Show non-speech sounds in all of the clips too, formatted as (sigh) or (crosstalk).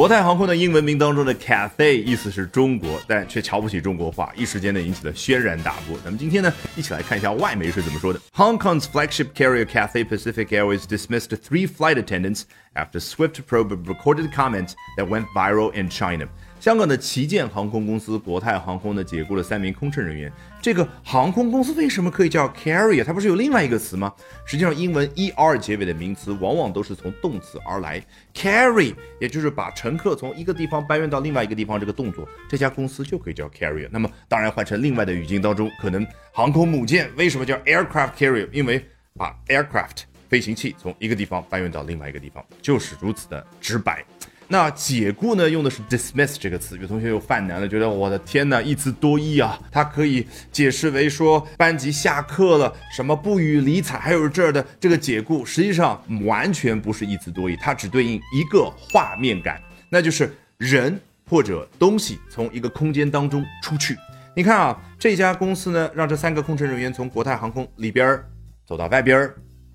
国泰航空的英文名当中的 Cathay 意思是中国，但却瞧不起中国话，一时间呢引起了轩然大波。那么今天呢，一起来看一下外媒是怎么说的。Hong Kong's flagship carrier Cathay Pacific Airways dismissed three flight attendants after swift probe recorded comments that went viral in China. 香港的旗舰航空公司国泰航空呢，解雇了三名空乘人员。这个航空公司为什么可以叫 carrier？它不是有另外一个词吗？实际上，英文 er 结尾的名词往往都是从动词而来。carry 也就是把乘客从一个地方搬运到另外一个地方这个动作，这家公司就可以叫 carrier。那么，当然换成另外的语境当中，可能航空母舰为什么叫 aircraft carrier？因为把 aircraft 飞行器从一个地方搬运到另外一个地方，就是如此的直白。那解雇呢，用的是 dismiss 这个词，有同学又犯难了，觉得我的天呐，一词多义啊！它可以解释为说班级下课了，什么不予理睬，还有这儿的这个解雇，实际上完全不是一词多义，它只对应一个画面感，那就是人或者东西从一个空间当中出去。你看啊，这家公司呢，让这三个空乘人员从国泰航空里边走到外边。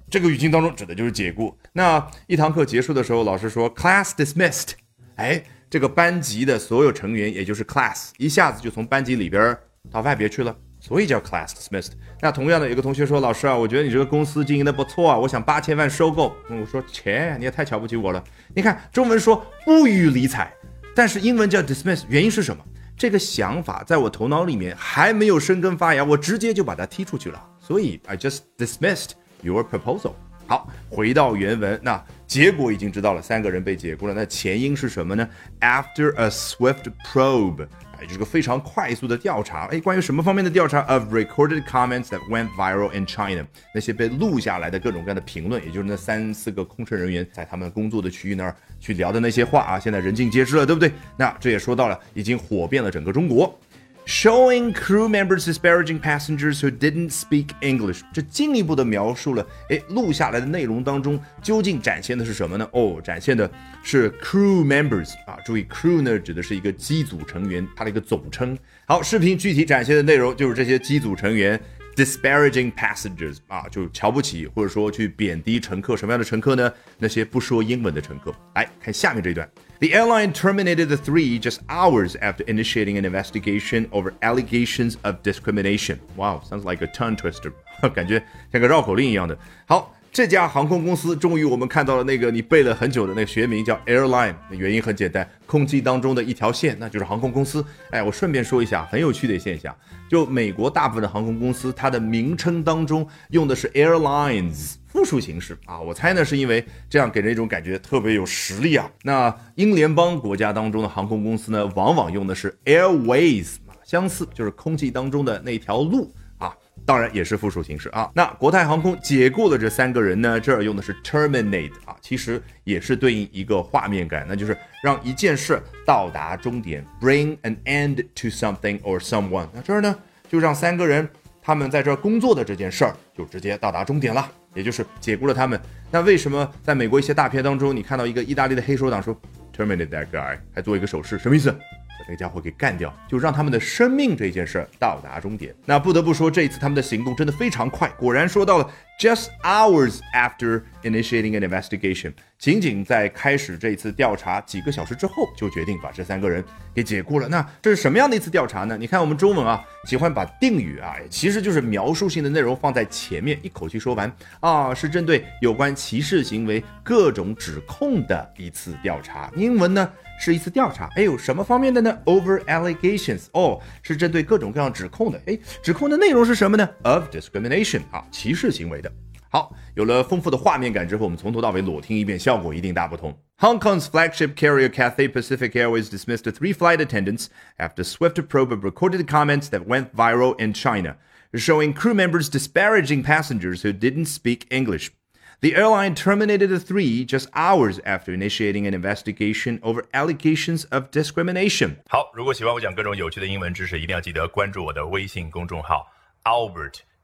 这个语境当中指的就是解雇。那一堂课结束的时候，老师说 class dismissed，哎，这个班级的所有成员，也就是 class，一下子就从班级里边到外边去了，所以叫 class dismissed。那同样的，有个同学说，老师啊，我觉得你这个公司经营的不错啊，我想八千万收购。我说切，你也太瞧不起我了。你看中文说不予理睬，但是英文叫 dismiss，原因是什么？这个想法在我头脑里面还没有生根发芽，我直接就把它踢出去了。所以 I just dismissed。Your proposal。好，回到原文，那结果已经知道了，三个人被解雇了。那前因是什么呢？After a swift probe，哎，就是个非常快速的调查。哎，关于什么方面的调查？Of recorded comments that went viral in China，那些被录下来的各种各样的评论，也就是那三四个空乘人员在他们工作的区域那儿去聊的那些话啊，现在人尽皆知了，对不对？那这也说到了，已经火遍了整个中国。Showing crew members disparaging passengers who didn't speak English，这进一步的描述了，哎，录下来的内容当中究竟展现的是什么呢？哦，展现的是 crew members 啊，注意 crew 呢指的是一个机组成员，它的一个总称。好，视频具体展现的内容就是这些机组成员 disparaging passengers 啊，就瞧不起或者说去贬低乘客，什么样的乘客呢？那些不说英文的乘客。来看下面这一段。The airline terminated the three just hours after initiating an investigation over allegations of discrimination. Wow, sounds like a tongue twister. 感觉像个绕口令一样的。好， (laughs) 这家航空公司终于我们看到了那个你背了很久的那个学名叫 airline。原因很简单，空气当中的一条线，那就是航空公司。哎，我顺便说一下，很有趣的现象，就美国大部分的航空公司，它的名称当中用的是 airlines。复数形式啊，我猜呢是因为这样给人一种感觉特别有实力啊。那英联邦国家当中的航空公司呢，往往用的是 airways，相似就是空气当中的那条路，当然也是复数形式啊。那国泰航空解雇了这三个人呢，这儿用的是 terminate 啊，其实也是对应一个画面感，那就是让一件事到达终点，bring an end to something or someone。那这儿呢，就让三个人他们在这儿工作的这件事儿就直接到达终点了。也就是解雇了他们。那为什么在美国一些大片当中，你看到一个意大利的黑手党说 terminate that guy，还做一个手势，什么意思？那个家伙给干掉，就让他们的生命这件事儿到达终点。那不得不说，这一次他们的行动真的非常快。果然说到了 just hours after initiating an investigation，仅仅在开始这次调查几个小时之后，就决定把这三个人给解雇了。那这是什么样的一次调查呢？你看我们中文啊，喜欢把定语啊，其实就是描述性的内容放在前面，一口气说完啊，是针对有关歧视行为各种指控的一次调查。英文呢？是一次调查，哎呦，什么方面的呢？Over allegations，哦，是针对各种各样指控的。哎，指控的内容是什么呢？Of discrimination，啊，歧视行为。好，有了丰富的画面感之后，我们从头到尾裸听一遍，效果一定大不同。Hong Kong's flagship carrier Cathay Pacific Airways dismissed three flight attendants after swift probe of recorded comments that went viral in China, showing crew members disparaging passengers who didn't speak English. The airline terminated the three just hours after initiating an investigation over allegations of discrimination. 好，如果喜欢我讲各种有趣的英文知识，一定要记得关注我的微信公众号 Albert